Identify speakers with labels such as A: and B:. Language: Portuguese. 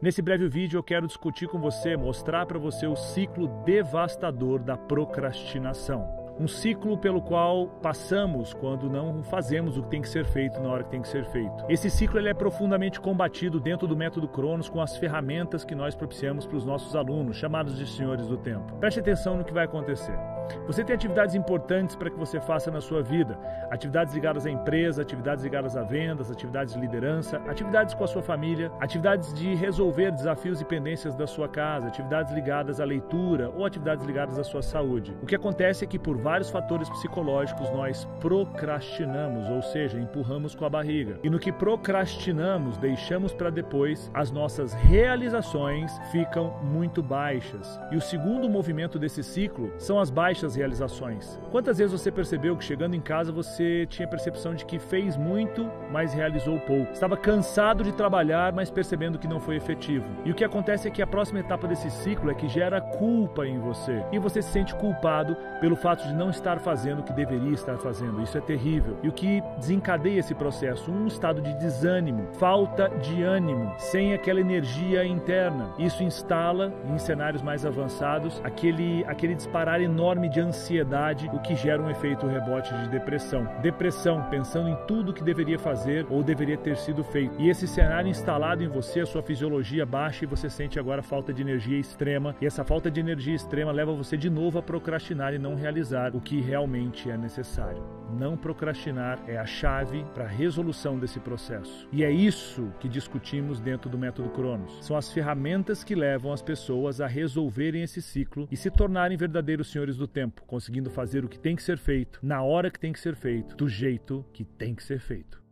A: Nesse breve vídeo eu quero discutir com você, mostrar para você o ciclo devastador da procrastinação um ciclo pelo qual passamos quando não fazemos o que tem que ser feito na hora que tem que ser feito. Esse ciclo ele é profundamente combatido dentro do método Cronos com as ferramentas que nós propiciamos para os nossos alunos, chamados de senhores do tempo. Preste atenção no que vai acontecer. Você tem atividades importantes para que você faça na sua vida, atividades ligadas à empresa, atividades ligadas a vendas, atividades de liderança, atividades com a sua família, atividades de resolver desafios e pendências da sua casa, atividades ligadas à leitura ou atividades ligadas à sua saúde. O que acontece é que por vários fatores psicológicos nós procrastinamos, ou seja, empurramos com a barriga. E no que procrastinamos, deixamos para depois, as nossas realizações ficam muito baixas. E o segundo movimento desse ciclo são as baixas realizações. Quantas vezes você percebeu que chegando em casa você tinha percepção de que fez muito, mas realizou pouco? Estava cansado de trabalhar, mas percebendo que não foi efetivo. E o que acontece é que a próxima etapa desse ciclo é que gera culpa em você. E você se sente culpado pelo fato de não estar fazendo o que deveria estar fazendo. Isso é terrível. E o que desencadeia esse processo? Um estado de desânimo, falta de ânimo, sem aquela energia interna. Isso instala, em cenários mais avançados, aquele, aquele disparar enorme de ansiedade, o que gera um efeito rebote de depressão. Depressão, pensando em tudo que deveria fazer ou deveria ter sido feito. E esse cenário instalado em você, a sua fisiologia baixa e você sente agora falta de energia extrema. E essa falta de energia extrema leva você de novo a procrastinar e não realizar o que realmente é necessário. Não procrastinar é a chave para a resolução desse processo. E é isso que discutimos dentro do método Cronos. São as ferramentas que levam as pessoas a resolverem esse ciclo e se tornarem verdadeiros senhores do tempo, conseguindo fazer o que tem que ser feito, na hora que tem que ser feito, do jeito que tem que ser feito.